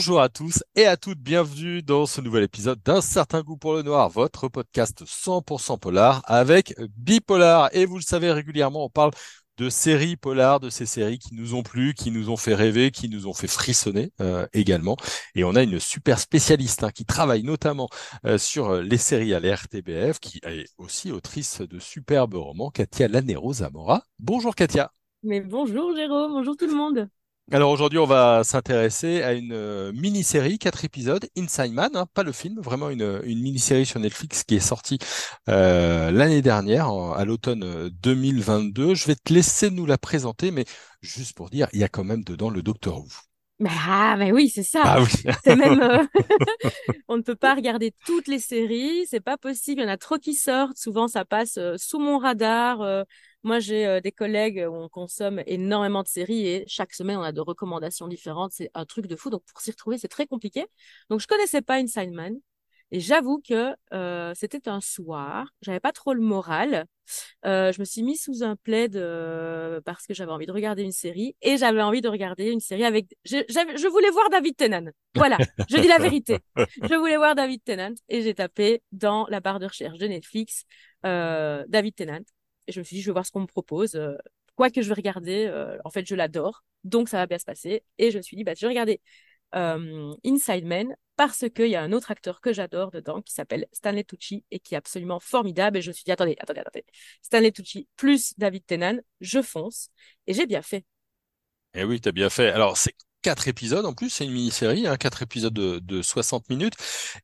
Bonjour à tous et à toutes, bienvenue dans ce nouvel épisode d'un certain goût pour le noir, votre podcast 100% polar avec Bipolar. Et vous le savez régulièrement, on parle de séries polar, de ces séries qui nous ont plu, qui nous ont fait rêver, qui nous ont fait frissonner euh, également. Et on a une super spécialiste hein, qui travaille notamment euh, sur les séries à l'RTBF, qui est aussi autrice de superbes romans, Katia Lanero Zamora. Bonjour Katia. Mais bonjour Jérôme, bonjour tout le monde. Alors aujourd'hui, on va s'intéresser à une euh, mini-série, quatre épisodes, Inside Man, hein, pas le film, vraiment une, une mini-série sur Netflix qui est sortie euh, l'année dernière, à l'automne 2022. Euh, Je vais te laisser nous la présenter, mais juste pour dire, il y a quand même dedans le Docteur Who. ah, mais oui, c'est ça. Ah oui. C'est même, on ne peut pas regarder toutes les séries, c'est pas possible. Il y en a trop qui sortent. Souvent, ça passe sous mon radar. Moi, j'ai euh, des collègues où on consomme énormément de séries et chaque semaine, on a de recommandations différentes. C'est un truc de fou. Donc, pour s'y retrouver, c'est très compliqué. Donc, je connaissais pas Inside Man. Et j'avoue que euh, c'était un soir, j'avais pas trop le moral. Euh, je me suis mise sous un plaid euh, parce que j'avais envie de regarder une série et j'avais envie de regarder une série avec. Je, je voulais voir David Tennant. Voilà, je dis la vérité. Je voulais voir David Tennant et j'ai tapé dans la barre de recherche de Netflix euh, David Tennant et je me suis dit, je vais voir ce qu'on me propose. Euh, quoi que je vais regarder, euh, en fait, je l'adore. Donc, ça va bien se passer. Et je me suis dit, bah, je vais regarder euh, Inside Man parce qu'il y a un autre acteur que j'adore dedans qui s'appelle Stanley Tucci et qui est absolument formidable. Et je me suis dit, attendez, attendez, attendez. Stanley Tucci plus David Tennant, je fonce. Et j'ai bien fait. Eh oui, tu as bien fait. Alors, c'est quatre épisodes en plus, c'est une mini-série, hein, quatre épisodes de, de, 60 minutes.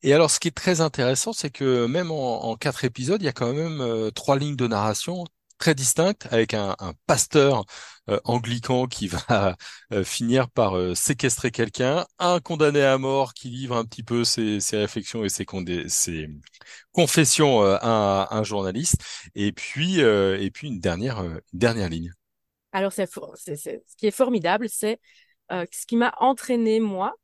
Et alors, ce qui est très intéressant, c'est que même en, en, quatre épisodes, il y a quand même trois lignes de narration très distincte avec un, un pasteur euh, anglican qui va euh, finir par euh, séquestrer quelqu'un, un condamné à mort qui livre un petit peu ses, ses réflexions et ses, ses confessions à un, journaliste, et puis et puis une dernière une dernière ligne. Alors c'est ce qui est formidable, c'est ce qui m'a entraîné moi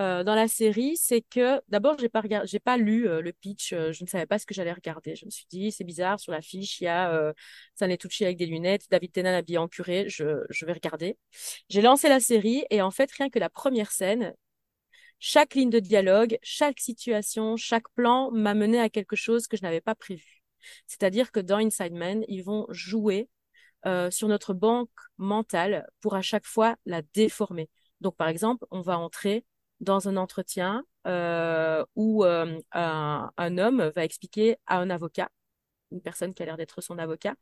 euh, dans la série, c'est que d'abord, j'ai pas regardé, j'ai pas lu euh, le pitch, euh, je ne savais pas ce que j'allais regarder. Je me suis dit, c'est bizarre, sur l'affiche, il y a euh, Stanley Tucci avec des lunettes, David Tennant habillé en curé, je, je vais regarder. J'ai lancé la série et en fait, rien que la première scène, chaque ligne de dialogue, chaque situation, chaque plan m'a mené à quelque chose que je n'avais pas prévu. C'est-à-dire que dans Inside Man, ils vont jouer euh, sur notre banque mentale pour à chaque fois la déformer. Donc, par exemple, on va entrer dans un entretien euh, où euh, un, un, homme va expliquer à un avocat, une personne qui a l'air d'être son avocat,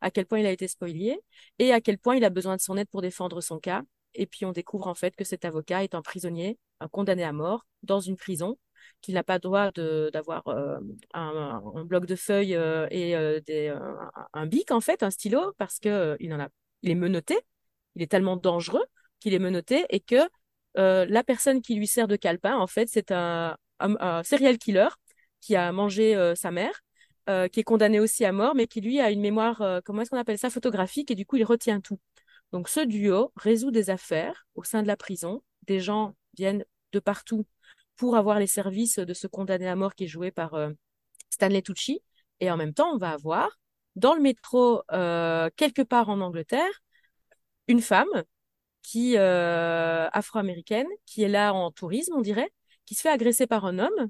à quel point il a été spolié et à quel point il a besoin de son aide pour défendre son cas. Et puis on découvre en fait que cet avocat est un prisonnier, un condamné à mort, dans une prison, qu'il n'a pas droit d'avoir euh, un, bloc de feuilles euh, et euh, des, un, bic en fait, un stylo, parce que il en a, il est menotté, il est tellement dangereux qu'il est menotté et que la personne qui lui sert de calepin, en fait, c'est un, serial killer qui a mangé sa mère, qui est condamné aussi à mort, mais qui lui a une mémoire, comment est-ce qu'on appelle ça, photographique, et du coup, il retient tout. Donc, ce duo résout des affaires au sein de la prison. Des gens viennent de partout pour avoir les services de ce condamné à mort qui est joué par Stanley Tucci. Et en même temps, on va avoir dans le métro, quelque part en Angleterre, une femme qui euh, afro-américaine, qui est là en tourisme, on dirait, qui se fait agresser par un homme.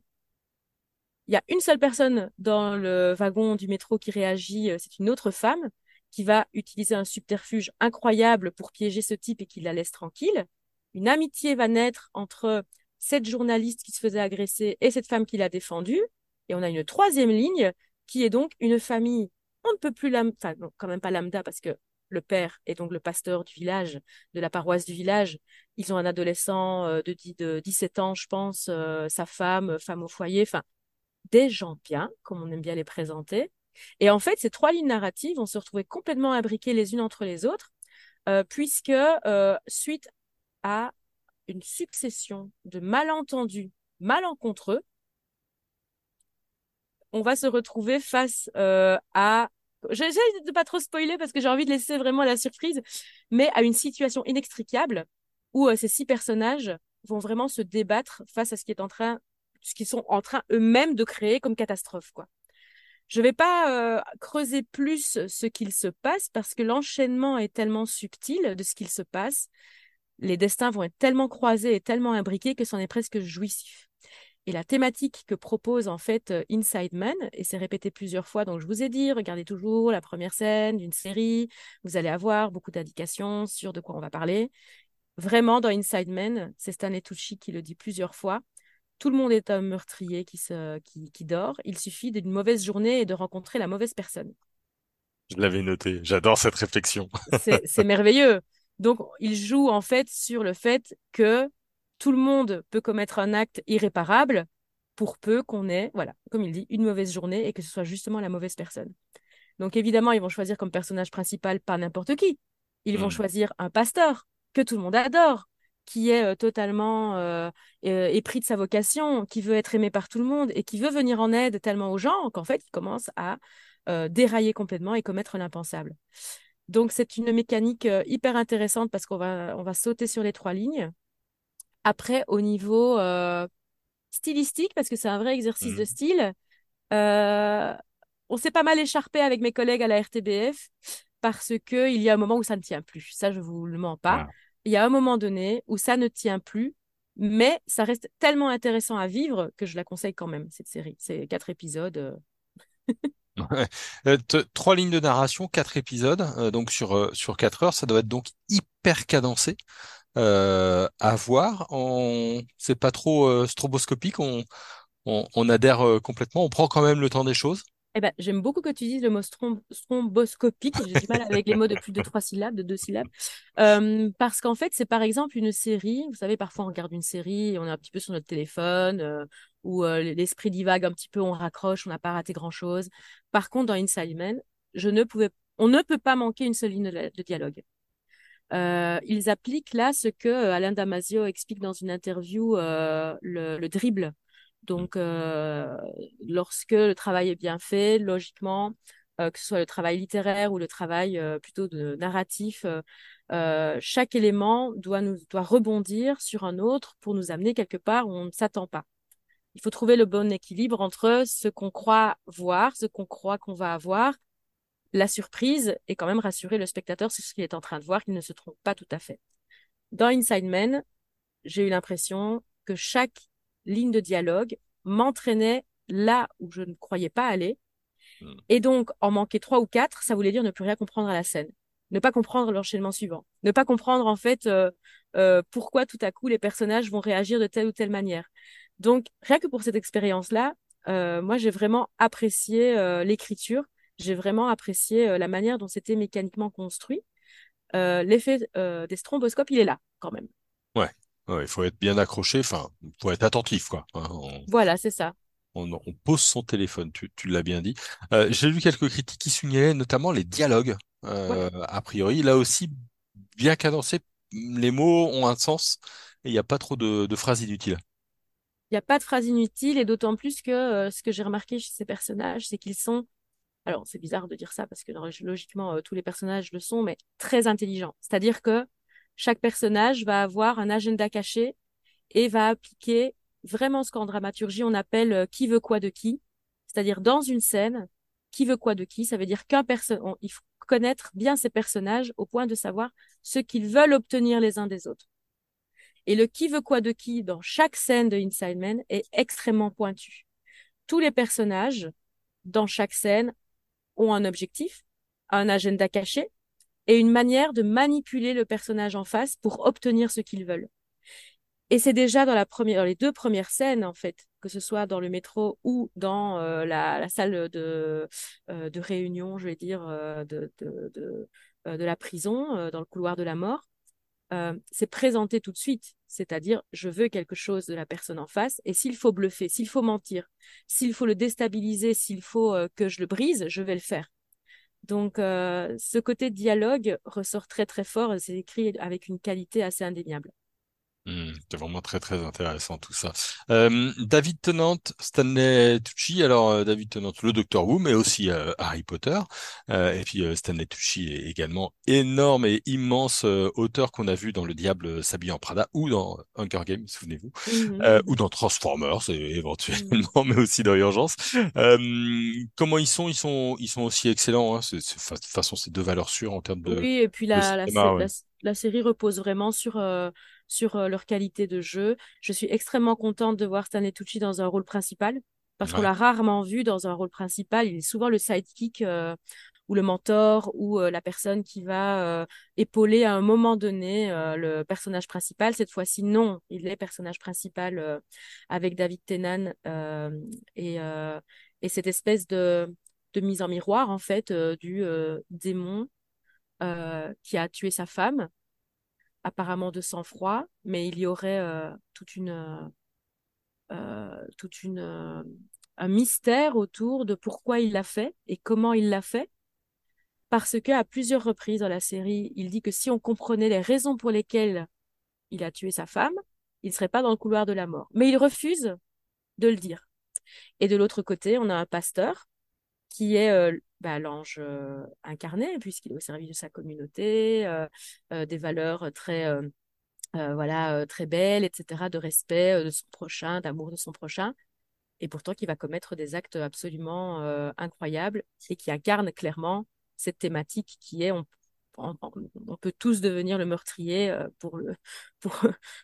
Il y a une seule personne dans le wagon du métro qui réagit, euh, c'est une autre femme qui va utiliser un subterfuge incroyable pour piéger ce type et qui la laisse tranquille. Une amitié va naître entre cette journaliste qui se faisait agresser et cette femme qui l'a défendue. Et on a une troisième ligne qui est donc une famille. On ne peut plus lambda, enfin quand même pas lambda parce que le père est donc le pasteur du village, de la paroisse du village. Ils ont un adolescent euh, de, de 17 ans, je pense, euh, sa femme, femme au foyer, enfin, des gens bien, comme on aime bien les présenter. Et en fait, ces trois lignes narratives vont se retrouver complètement imbriquées les unes entre les autres, euh, puisque suite à une succession de malentendus malencontreux, on va se retrouver face à J'essaie de pas trop spoiler parce que j'ai envie de laisser vraiment la surprise, mais à une situation inextricable où euh, ces six personnages vont vraiment se débattre face à ce qui est en train, qu'ils sont en train eux-mêmes de créer comme catastrophe, quoi. Je vais pas euh, creuser plus ce qu'il se passe parce que l'enchaînement est tellement subtil de ce qu'il se passe les destins vont être tellement croisés et tellement imbriqués que c'en est presque jouissif. Et la thématique que propose en fait euh, Inside Man, et c'est répété plusieurs fois, donc je vous ai dit, regardez toujours la première scène d'une série, vous allez avoir beaucoup d'indications sur de quoi on va parler. Vraiment, dans Inside Man, c'est Stanley Tucci qui le dit plusieurs fois, tout le monde est un meurtrier qui, se, qui, qui dort, il suffit d'une mauvaise journée et de rencontrer la mauvaise personne. Je l'avais noté, j'adore cette réflexion. C'est merveilleux. Donc, il joue en fait sur le fait que tout le monde peut commettre un acte irréparable pour peu qu'on ait, voilà, comme il dit, une mauvaise journée et que ce soit justement la mauvaise personne. Donc évidemment, ils vont choisir comme personnage principal pas n'importe qui. Ils vont Hmm. choisir un pasteur que tout le monde adore, qui est euh, totalement euh, euh, épris de sa vocation, qui veut être aimé par tout le monde et qui veut venir en aide tellement aux gens qu'en fait, il commence à euh, dérailler complètement et commettre l'impensable. Donc c'est une mécanique euh, hyper intéressante parce qu'on va, on va sauter sur les trois lignes. Après, au niveau euh, stylistique, parce que c'est un vrai exercice de Hmm. style, euh, on s'est pas mal écharpé avec mes collègues à la RTBF parce que il y a un moment où ça ne tient plus. Ça, je vous le mens pas. Ah. Il y a un moment donné où ça ne tient plus, mais ça reste tellement intéressant à vivre que je la conseille quand même, cette série. C'est quatre épisodes. euh. Euh, trois lignes de narration, quatre épisodes, euh, donc sur euh, sur quatre heures, ça doit être donc hyper cadencé à voir. On, c'est pas trop stroboscopique, on, on adhère complètement, on prend quand même le temps des choses. Eh ben, j'aime beaucoup que tu dises le mot strom- stromboscopique. J'ai du mal avec les mots de plus de trois syllabes, de deux syllabes. Parce qu'en fait, c'est par exemple une série. Vous savez, parfois on regarde une série, on est un petit peu sur notre téléphone, euh, ou euh, l'esprit divague un petit peu, on raccroche, on n'a pas raté grand-chose. Par contre, dans Inside Man, je ne pouvais, on ne peut pas manquer une seule ligne de, dialogue. Euh, ils appliquent là ce que euh, Alain Damasio explique dans une interview, le, le dribble. Donc, lorsque le travail est bien fait, logiquement, que ce soit le travail littéraire ou le travail plutôt de narratif, chaque élément doit doit rebondir sur un autre pour nous amener quelque part où on ne s'attend pas. Il faut trouver le bon équilibre entre ce qu'on croit voir, ce qu'on croit qu'on va avoir, la surprise et quand même rassurer le spectateur sur ce qu'il est en train de voir, qu'il ne se trompe pas tout à fait. Dans Inside Man, j'ai eu l'impression que chaque ligne de dialogue m'entraînait là où je ne croyais pas aller. Hmm. Et donc, en manquer trois ou quatre, ça voulait dire ne plus rien comprendre à la scène. Ne pas comprendre l'enchaînement suivant. Ne pas comprendre, en fait, euh, euh, pourquoi tout à coup les personnages vont réagir de telle ou telle manière. Donc, rien que pour cette expérience-là, euh, moi, j'ai vraiment apprécié euh, l'écriture. J'ai vraiment apprécié euh, la manière dont c'était mécaniquement construit. Euh, L'effet euh, des stromboscopes, il est là, quand même. Ouais, ouais, il faut être bien accroché, enfin, il faut être attentif, quoi. hein. on, Voilà, c'est ça. on, on pose son téléphone, tu, tu l'as bien dit. Euh, j'ai lu quelques critiques qui soulignaient notamment les dialogues. Ouais. A priori, là aussi, bien cadencé, les mots ont un sens et il n'y a pas trop de, de phrases inutiles. Il n'y a pas de phrase inutile et d'autant plus que euh, ce que j'ai remarqué chez ces personnages, c'est qu'ils sont, alors c'est bizarre de dire ça parce que logiquement euh, tous les personnages le sont, mais très intelligents. C'est-à-dire que chaque personnage va avoir un agenda caché et va appliquer vraiment ce qu'en dramaturgie on appelle euh, qui veut quoi de qui. C'est-à-dire dans une scène, qui veut quoi de qui, ça veut dire qu'un personne, il faut connaître bien ces personnages au point de savoir ce qu'ils veulent obtenir les uns des autres. Et le qui veut quoi de qui dans chaque scène de Inside Man est extrêmement pointu. Tous les personnages dans chaque scène ont un objectif, un agenda caché et une manière de manipuler le personnage en face pour obtenir ce qu'ils veulent. Et c'est déjà dans les deux premières scènes en fait, que ce soit dans le métro ou dans euh, la, salle de, euh, de réunion, je vais dire, euh, de, la prison, dans le couloir de la mort. C'est présenté tout de suite, c'est-à-dire je veux quelque chose de la personne en face et s'il faut bluffer, s'il faut mentir, s'il faut le déstabiliser, s'il faut euh, que je le brise, je vais le faire. Donc euh, ce côté dialogue ressort très très fort c'est écrit avec une qualité assez indéniable. Mmh, c'est vraiment très très intéressant tout ça. Euh, David Tennant, Stanley Tucci, alors euh, David Tennant, le Docteur Who, mais aussi euh, Harry Potter, et puis Stanley Tucci est également énorme et immense auteur qu'on a vu dans Le Diable s'habille en Prada ou dans Hunger Games, souvenez-vous, Mm -hmm. ou dans Transformers éventuellement, mm -hmm. mais aussi dans Urgence. comment ils sont? Ils sont ils sont aussi excellents. Hein, de toute façon, c'est deux valeurs sûres en termes de. Oui, et puis la, cinéma, la, ouais. la, la série repose vraiment sur, sur euh, leur qualité de jeu. Je suis extrêmement contente de voir Stanley Tucci dans un rôle principal parce qu'on l'a rarement vu dans un rôle principal. Il est souvent le sidekick euh, ou le mentor ou euh, la personne qui va euh, épauler à un moment donné euh, le personnage principal. Cette fois-ci, non, il est personnage principal euh, avec David Tennant euh, et, euh, et cette espèce de, de mise en miroir en fait du euh, démon euh, qui a tué sa femme, apparemment de sang-froid, mais il y aurait euh, toute une, euh, euh, toute une, euh, un mystère autour de pourquoi il l'a fait et comment il l'a fait. Parce que à plusieurs reprises dans la série, il dit que si on comprenait les raisons pour lesquelles il a tué sa femme, il ne serait pas dans le couloir de la mort. Mais il refuse de le dire. Et de l'autre côté, on a un pasteur qui est bah, l'ange incarné, puisqu'il est au service de sa communauté, des valeurs très, voilà, très belles, etc., de respect de son prochain, d'amour de son prochain, et pourtant qui va commettre des actes absolument euh, incroyables et qui incarne clairement cette thématique qui est on, on, on peut tous devenir le meurtrier euh, pour, le, pour,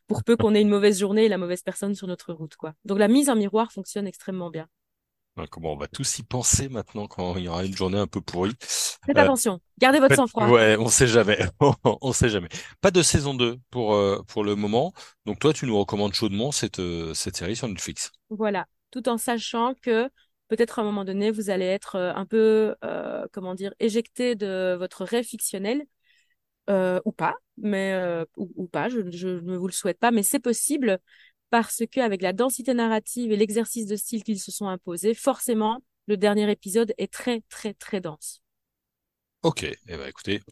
pour peu qu'on ait une mauvaise journée et la mauvaise personne sur notre route. Quoi. Donc la mise en miroir fonctionne extrêmement bien. Comment on va tous y penser maintenant quand il y aura une journée un peu pourrie. Faites Euh, attention, gardez votre sang-froid. Ouais, on sait jamais. On sait jamais. Pas de saison 2 pour, euh, pour le moment. Donc toi, tu nous recommandes chaudement cette, euh, cette série sur Netflix. Voilà, tout en sachant que peut-être à un moment donné, vous allez être un peu, comment dire, éjecté de votre rêve fictionnel, ou pas, mais ou, ou pas, je, je ne vous le souhaite pas, mais c'est possible parce qu'avec la densité narrative et l'exercice de style qu'ils se sont imposés, forcément, le dernier épisode est très, très, très dense. Ok. Eh ben, écoutez,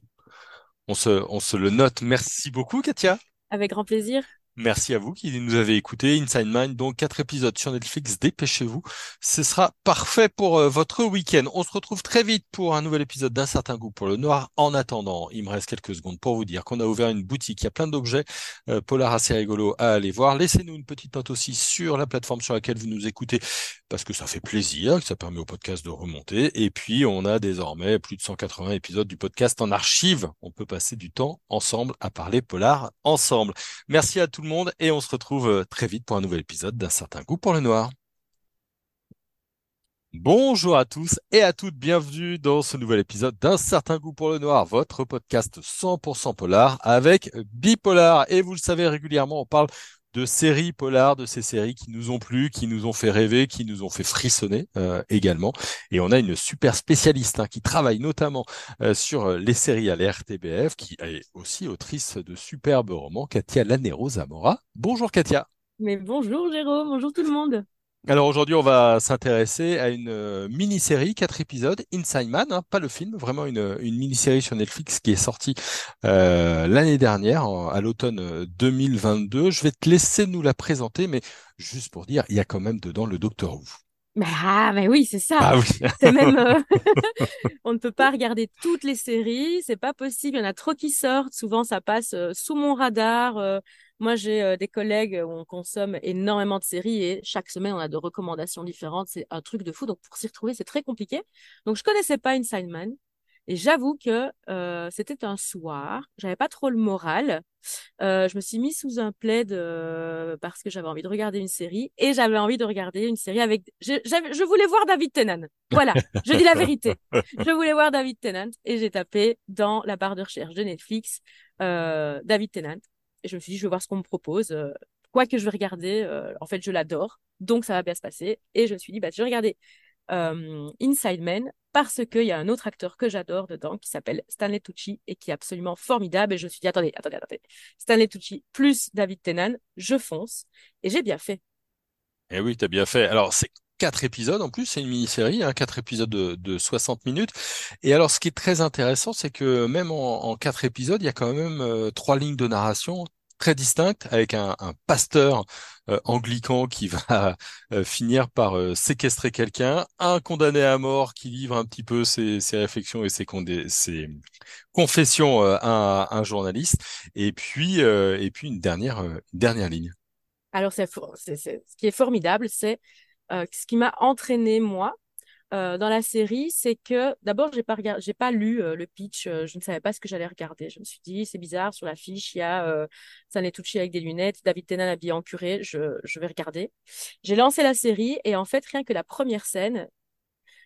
on se, on se le note. Merci beaucoup, Katia. Avec grand plaisir. Merci à vous qui nous avez écouté. Inside Mind, donc quatre épisodes sur Netflix. Dépêchez-vous. Ce sera parfait pour euh, votre week-end. On se retrouve très vite pour un nouvel épisode d'un certain goût pour le noir. En attendant, il me reste quelques secondes pour vous dire qu'on a ouvert une boutique. Il y a plein d'objets euh, polar assez rigolos à aller voir. Laissez-nous une petite note aussi sur la plateforme sur laquelle vous nous écoutez parce que ça fait plaisir, que ça permet au podcast de remonter. Et puis, on a désormais plus de 180 épisodes du podcast en archive. On peut passer du temps ensemble à parler polar ensemble. Merci à monde et on se retrouve euh, très vite pour un nouvel épisode d'un certain goût pour le noir. Bonjour à tous et à toutes, bienvenue dans ce nouvel épisode d'un certain goût pour le noir, votre podcast 100% polar avec Bipolar. Et vous le savez régulièrement, on parle de séries polar, de ces séries qui nous ont plu, qui nous ont fait rêver, qui nous ont fait frissonner euh, également. Et on a une super spécialiste hein, qui travaille notamment euh, sur euh, les séries à l'RTBF, qui est aussi autrice de superbes romans, Katia Lanero Zamora. Bonjour Katia. Mais bonjour Jérôme, bonjour tout le monde. Alors aujourd'hui, on va s'intéresser à une euh, mini-série, quatre épisodes, Inside Man, hein, pas le film, vraiment une, mini-série sur Netflix qui est sortie euh, l'année dernière, à l'automne euh, 2022. Je vais te laisser nous la présenter, mais juste pour dire, il y a quand même dedans le Docteur Who. Mais, ah, mais oui, c'est ça. Ah oui, C'est même, euh, on ne peut pas regarder toutes les séries, c'est pas possible. Il y en a trop qui sortent. Souvent, ça passe euh, sous mon radar. Euh, moi, j'ai euh, des collègues où on consomme énormément de séries et chaque semaine, on a de recommandations différentes. C'est un truc de fou. Donc, pour s'y retrouver, c'est très compliqué. Donc, je connaissais pas Inside Man. Et j'avoue que euh, c'était un soir, j'avais pas trop le moral. Euh, je me suis mis sous un plaid euh, parce que j'avais envie de regarder une série et j'avais envie de regarder une série avec. Je, je voulais voir David Tennant. Voilà, je dis la vérité. Je voulais voir David Tennant et j'ai tapé dans la barre de recherche de Netflix euh, David Tennant et je me suis dit je vais voir ce qu'on me propose. Quoi que je vais regarder, euh, en fait je l'adore, donc ça va bien se passer. Et je me suis dit bah je vais regarder euh, Inside Man parce qu'il y a un autre acteur que j'adore dedans qui s'appelle Stanley Tucci et qui est absolument formidable. Et je me suis dit, attendez, attendez, attendez. Stanley Tucci plus David Tennant, je fonce. Et j'ai bien fait. Eh oui, t'as bien fait. Alors, c'est quatre épisodes en plus, c'est une mini-série, hein, quatre épisodes de, de 60 minutes. Et alors, ce qui est très intéressant, c'est que même en, en quatre épisodes, il y a quand même euh, trois lignes de narration très distinctes, avec un, pasteur euh, anglican qui va euh, finir par euh, séquestrer quelqu'un, un condamné à mort qui livre un petit peu ses, réflexions et ses, confessions à un, journaliste, et puis et puis une dernière dernière ligne. Alors, c'est, ce qui est formidable, c'est ce qui m'a entraîné, moi, euh, dans la série, c'est que d'abord, j'ai pas regardé, j'ai pas lu euh, le pitch, euh, je ne savais pas ce que j'allais regarder. Je me suis dit, c'est bizarre, sur l'affiche, il y a euh, Stanley Tucci avec des lunettes, David Tennant habillé en curé, je, je vais regarder. J'ai lancé la série et en fait, rien que la première scène,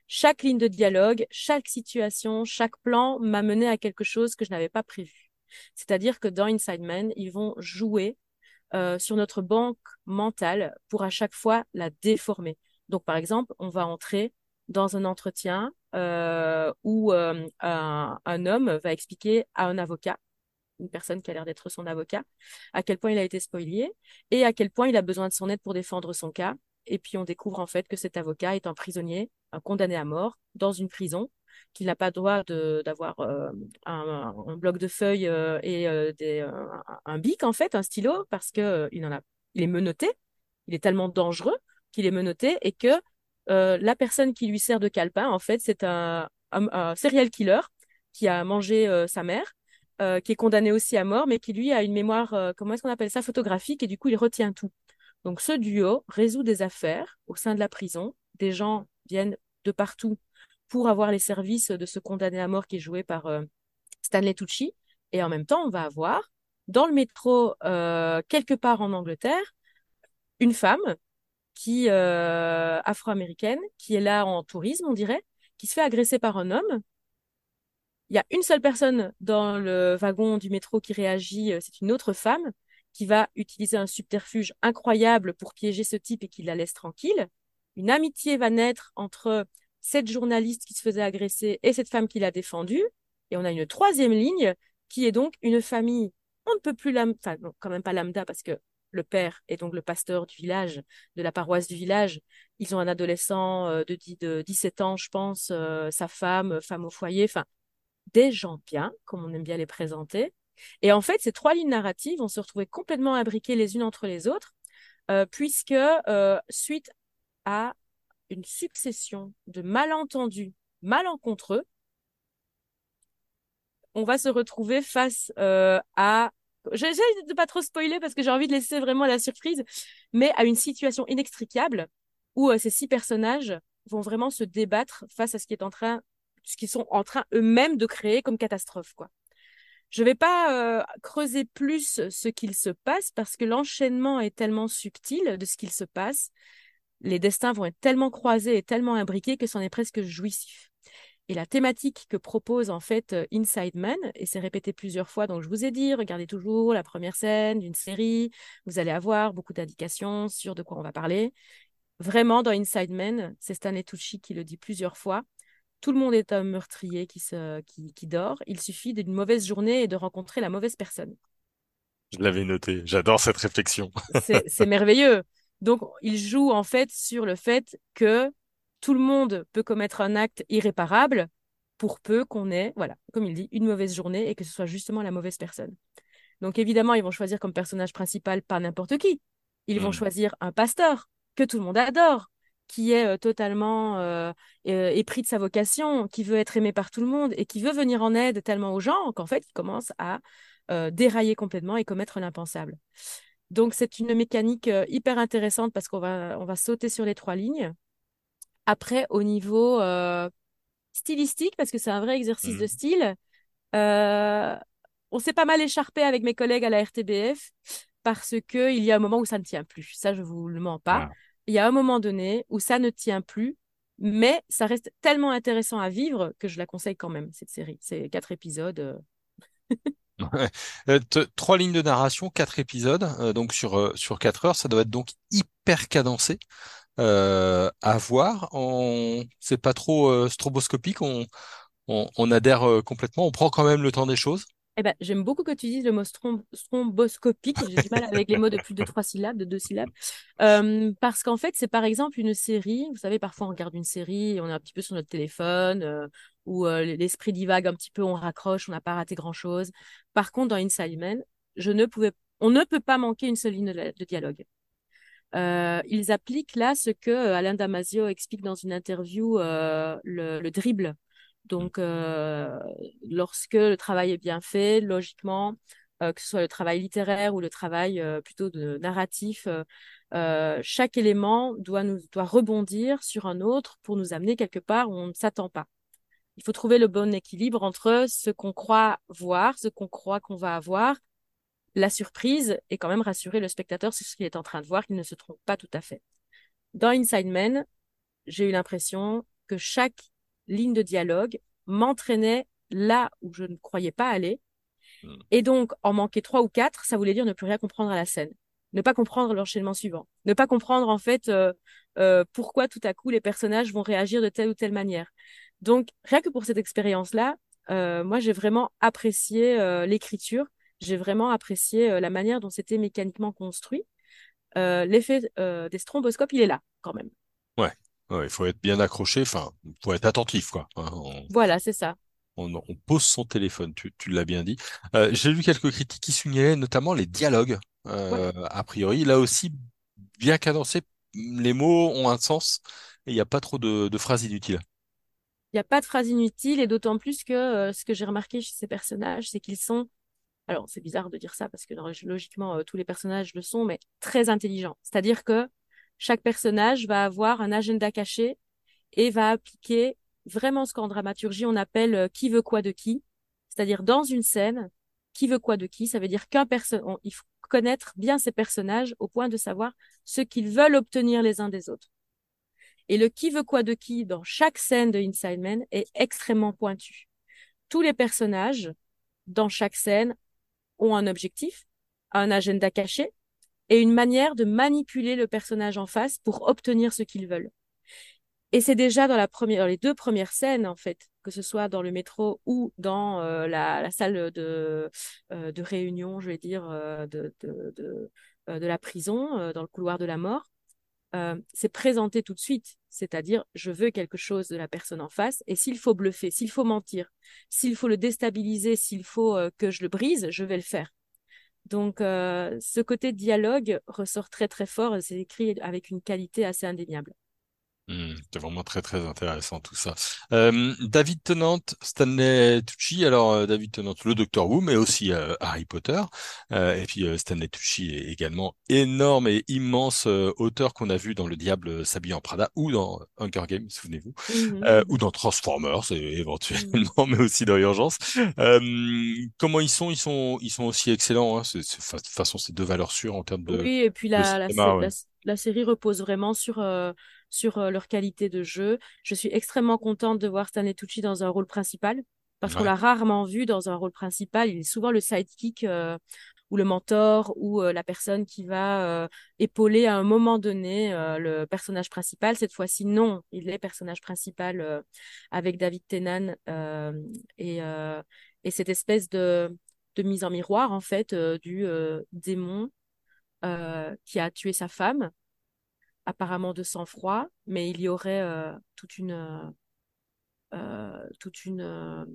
chaque ligne de dialogue, chaque situation, chaque plan m'a mené à quelque chose que je n'avais pas prévu. C'est-à-dire que dans Inside Man, ils vont jouer sur notre banque mentale pour à chaque fois la déformer. Donc, par exemple, on va entrer dans un entretien euh, où euh, un, un homme va expliquer à un avocat, une personne qui a l'air d'être son avocat, à quel point il a été spolié et à quel point il a besoin de son aide pour défendre son cas. Et puis on découvre en fait que cet avocat est un prisonnier, un condamné à mort, dans une prison, qu'il n'a pas droit d'avoir euh, un, bloc de feuilles euh, et euh, des, euh, un, bic en fait, un stylo, parce que il en a, il est menotté, il est tellement dangereux qu'il est menotté et que euh, la personne qui lui sert de calepin, en fait, c'est un, serial killer qui a mangé euh, sa mère, euh, qui est condamné aussi à mort, mais qui lui a une mémoire, comment est-ce qu'on appelle ça, photographique, et du coup, il retient tout. Donc, ce duo résout des affaires au sein de la prison. Des gens viennent de partout pour avoir les services de ce condamné à mort qui est joué par Stanley Tucci. Et en même temps, on va avoir dans le métro, quelque part en Angleterre, une femme qui euh, afro-américaine, qui est là en tourisme, on dirait, qui se fait agresser par un homme. Il y a une seule personne dans le wagon du métro qui réagit, euh, c'est une autre femme qui va utiliser un subterfuge incroyable pour piéger ce type et qui la laisse tranquille. Une amitié va naître entre cette journaliste qui se faisait agresser et cette femme qui l'a défendue. Et on a une troisième ligne qui est donc une famille, on ne peut plus lambda, enfin quand même pas lambda parce que le père est donc le pasteur du village, de la paroisse du village. Ils ont un adolescent euh, de, 10 de 17 ans, je pense, euh, sa femme, euh, femme au foyer, enfin, des gens bien, comme on aime bien les présenter. Et en fait, ces trois lignes narratives vont se retrouver complètement imbriquées les unes entre les autres, puisque suite à une succession de malentendus malencontreux, on va se retrouver face à J'essaie de pas trop spoiler parce que j'ai envie de laisser vraiment la surprise, mais à une situation inextricable où euh, ces six personnages vont vraiment se débattre face à ce qui est en train, ce qu'ils sont en train eux-mêmes de créer comme catastrophe, quoi. Je vais pas euh, creuser plus ce qu'il se passe parce que l'enchaînement est tellement subtil de ce qu'il se passe. Les destins vont être tellement croisés et tellement imbriqués que c'en est presque jouissif. Et la thématique que propose en fait euh, Inside Man, et c'est répété plusieurs fois, donc je vous ai dit, regardez toujours la première scène d'une série, vous allez avoir beaucoup d'indications sur de quoi on va parler. Vraiment, dans Inside Man, c'est Stanley Tucci qui le dit plusieurs fois, tout le monde est un meurtrier qui, se, qui, qui dort, il suffit d'une mauvaise journée et de rencontrer la mauvaise personne. Je l'avais noté. J'adore cette réflexion. C'est c'est merveilleux. Donc, il joue en fait sur le fait que tout le monde peut commettre un acte irréparable pour peu qu'on ait, voilà, comme il dit, une mauvaise journée et que ce soit justement la mauvaise personne. Donc, évidemment, ils vont choisir comme personnage principal pas n'importe qui. Ils vont Hmm. choisir un pasteur que tout le monde adore, qui est euh, totalement euh, euh, épris de sa vocation, qui veut être aimé par tout le monde et qui veut venir en aide tellement aux gens qu'en fait, il commence à euh, dérailler complètement et commettre l'impensable. Donc, c'est une mécanique hyper intéressante parce qu'on va, on va sauter sur les trois lignes. Après, au niveau euh, stylistique, parce que c'est un vrai exercice de Hmm. style, euh, on s'est pas mal écharpé avec mes collègues à la RTBF parce que il y a un moment où ça ne tient plus. Ça, je vous le mens pas. Ah. Il y a un moment donné où ça ne tient plus, mais ça reste tellement intéressant à vivre que je la conseille quand même, cette série. C'est quatre épisodes. euh. Ouais. Trois lignes de narration, quatre épisodes, euh, donc sur euh, sur quatre heures, ça doit être donc hyper cadencé euh, à voir. On, c'est pas trop euh, stroboscopique, on, on on adhère euh, complètement, on prend quand même le temps des choses. Eh ben, j'aime beaucoup que tu dises le mot stromboscopique. J'ai du mal avec les mots de plus de trois syllabes, de deux syllabes. Euh, parce qu'en fait, c'est par exemple une série. Vous savez, parfois on regarde une série on est un petit peu sur notre téléphone, euh, ou euh, l'esprit divague un petit peu, on raccroche, on n'a pas raté grand-chose. Par contre, dans Inside Man, je ne pouvais, on ne peut pas manquer une seule ligne de dialogue. Euh, ils appliquent là ce que euh, Alain Damasio explique dans une interview, euh, le, le dribble. Donc, euh, lorsque le travail est bien fait, logiquement, euh, que ce soit le travail littéraire ou le travail euh, plutôt de narratif, chaque élément doit nous doit rebondir sur un autre pour nous amener quelque part où on ne s'attend pas. Il faut trouver le bon équilibre entre ce qu'on croit voir, ce qu'on croit qu'on va avoir, la surprise et quand même rassurer le spectateur sur ce qu'il est en train de voir, qu'il ne se trompe pas tout à fait. Dans Inside Man, j'ai eu l'impression que chaque ligne de dialogue m'entraînait là où je ne croyais pas aller. Hmm. Et donc, en manquer trois ou quatre, ça voulait dire ne plus rien comprendre à la scène. Ne pas comprendre l'enchaînement suivant. Ne pas comprendre, en fait, euh, euh, pourquoi tout à coup les personnages vont réagir de telle ou telle manière. Donc, rien que pour cette expérience-là, euh, moi, j'ai vraiment apprécié euh, l'écriture. J'ai vraiment apprécié euh, la manière dont c'était mécaniquement construit. Euh, L'effet euh, des stromboscopes, il est là, quand même. Ouais. Ouais, il faut être bien accroché, enfin, il faut être attentif, quoi. hein. on, Voilà, c'est ça. on, on pose son téléphone, tu, tu l'as bien dit. Euh, j'ai lu quelques critiques qui soulignaient notamment les dialogues. Ouais. A priori, là aussi, bien cadencés, les mots ont un sens et il n'y a pas trop de, de phrases inutiles. Il n'y a pas de phrase inutile et d'autant plus que euh, ce que j'ai remarqué chez ces personnages, c'est qu'ils sont, alors c'est bizarre de dire ça parce que logiquement euh, tous les personnages le sont, mais très intelligents. C'est-à-dire que chaque personnage va avoir un agenda caché et va appliquer vraiment ce qu'en dramaturgie on appelle euh, qui veut quoi de qui. C'est-à-dire dans une scène, qui veut quoi de qui, ça veut dire qu'un personne, il faut connaître bien ces personnages au point de savoir ce qu'ils veulent obtenir les uns des autres. Et le qui veut quoi de qui dans chaque scène de Inside Man est extrêmement pointu. Tous les personnages dans chaque scène ont un objectif, un agenda caché et une manière de manipuler le personnage en face pour obtenir ce qu'ils veulent. Et c'est déjà dans la première, dans les deux premières scènes en fait, que ce soit dans le métro ou dans euh, la, salle de euh, de réunion, je vais dire euh, de de de, euh, de la prison, dans le couloir de la mort euh, c'est présenté tout de suite. C'est-à-dire, je veux quelque chose de la personne en face, et s'il faut bluffer, s'il faut mentir, s'il faut le déstabiliser, s'il faut euh, que je le brise, je vais le faire. Donc, euh, ce côté dialogue ressort très très fort, c'est écrit avec une qualité assez indéniable. Hmm, c'est vraiment très très intéressant tout ça. Euh, David Tennant, Stanley Tucci, alors euh, David Tennant, le Docteur Who, mais aussi euh, Harry Potter, et puis Stanley Tucci est également énorme et immense auteur qu'on a vu dans Le Diable s'habille en Prada ou dans Hunger Games, souvenez-vous, Mhm, ou dans Transformers é- mhm. éventuellement, mais aussi dans Urgence. Comment ils sont? Ils sont ils sont aussi excellents. Hein. De toute façon, c'est deux valeurs sûres en termes de, Oui, et puis la, la, sé- cinéma, ouais. la, la série repose vraiment sur, sur euh, leur qualité de jeu. Je suis extrêmement contente de voir Stanley Tucci dans un rôle principal, parce qu'on l'a rarement vu dans un rôle principal. Il est souvent le sidekick euh, ou le mentor ou euh, la personne qui va euh, épauler à un moment donné le personnage principal. Cette fois-ci, non, il est personnage principal avec David Tennant et, et cette espèce de, de mise en miroir, en fait, du démon qui a tué sa femme, apparemment de sang-froid, mais il y aurait euh, toute une, euh, euh, toute une,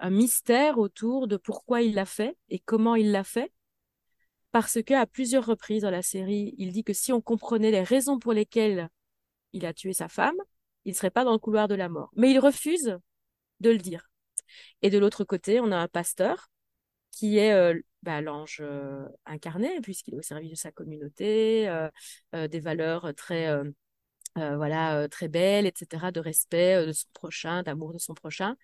un mystère autour de pourquoi il l'a fait et comment il l'a fait. Parce que à plusieurs reprises dans la série, il dit que si on comprenait les raisons pour lesquelles il a tué sa femme, il serait pas dans le couloir de la mort. Mais il refuse de le dire. Et de l'autre côté, on a un pasteur qui est bah, l'ange euh, incarné, puisqu'il est au service de sa communauté, euh, euh, des valeurs très, voilà, très belles, etc., de respect de son prochain, d'amour de son prochain,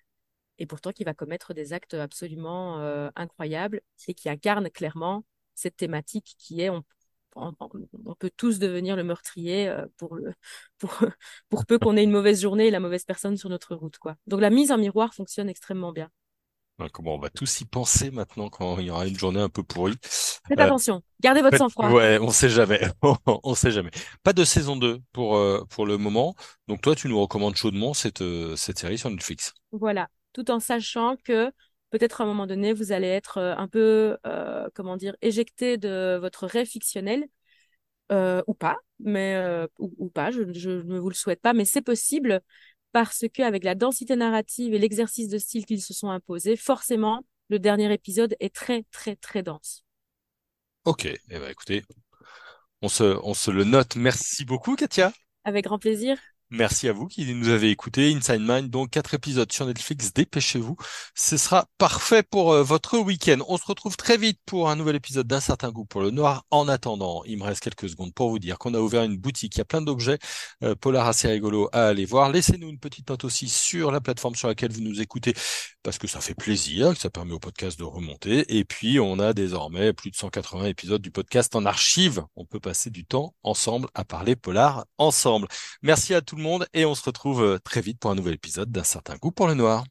et pourtant qui va commettre des actes absolument incroyables et qui incarne clairement cette thématique qui est on, peut tous devenir le meurtrier pour, pour, pour peu qu'on ait une mauvaise journée et la mauvaise personne sur notre route, quoi. Donc la mise en miroir fonctionne extrêmement bien. Ouais, Comment on va tous y penser maintenant quand il y aura une journée un peu pourrie. Faites Euh, attention, gardez votre sang-froid. ouais, on sait jamais. On sait jamais. Pas de saison 2 pour, euh, pour le moment. Donc toi, tu nous recommandes chaudement cette, euh, cette série sur Netflix. Voilà, tout en sachant que peut-être à un moment donné, vous allez être un peu, comment dire, éjecté de votre rêve fictionnel, ou pas, mais ou, ou pas, je, je ne vous le souhaite pas, mais c'est possible parce que avec la densité narrative et l'exercice de style qu'ils se sont imposés, forcément, le dernier épisode est très, très, très dense. Ok, eh ben, écoutez, on se, on se le note. Merci beaucoup, Katia. Avec grand plaisir. Merci à vous qui nous avez écouté. Inside Mind, donc quatre épisodes sur Netflix. Dépêchez-vous. Ce sera parfait pour euh, votre week-end. On se retrouve très vite pour un nouvel épisode d'un certain goût pour le noir. En attendant, il me reste quelques secondes pour vous dire qu'on a ouvert une boutique. Il y a plein d'objets euh, polar assez rigolos à aller voir. Laissez-nous une petite note aussi sur la plateforme sur laquelle vous nous écoutez parce que ça fait plaisir, que ça permet au podcast de remonter. Et puis, on a désormais plus de 180 épisodes du podcast en archive. On peut passer du temps ensemble à parler polar ensemble. Merci à tout le monde et on se retrouve euh, très vite pour un nouvel épisode d'un certain goût pour le noir.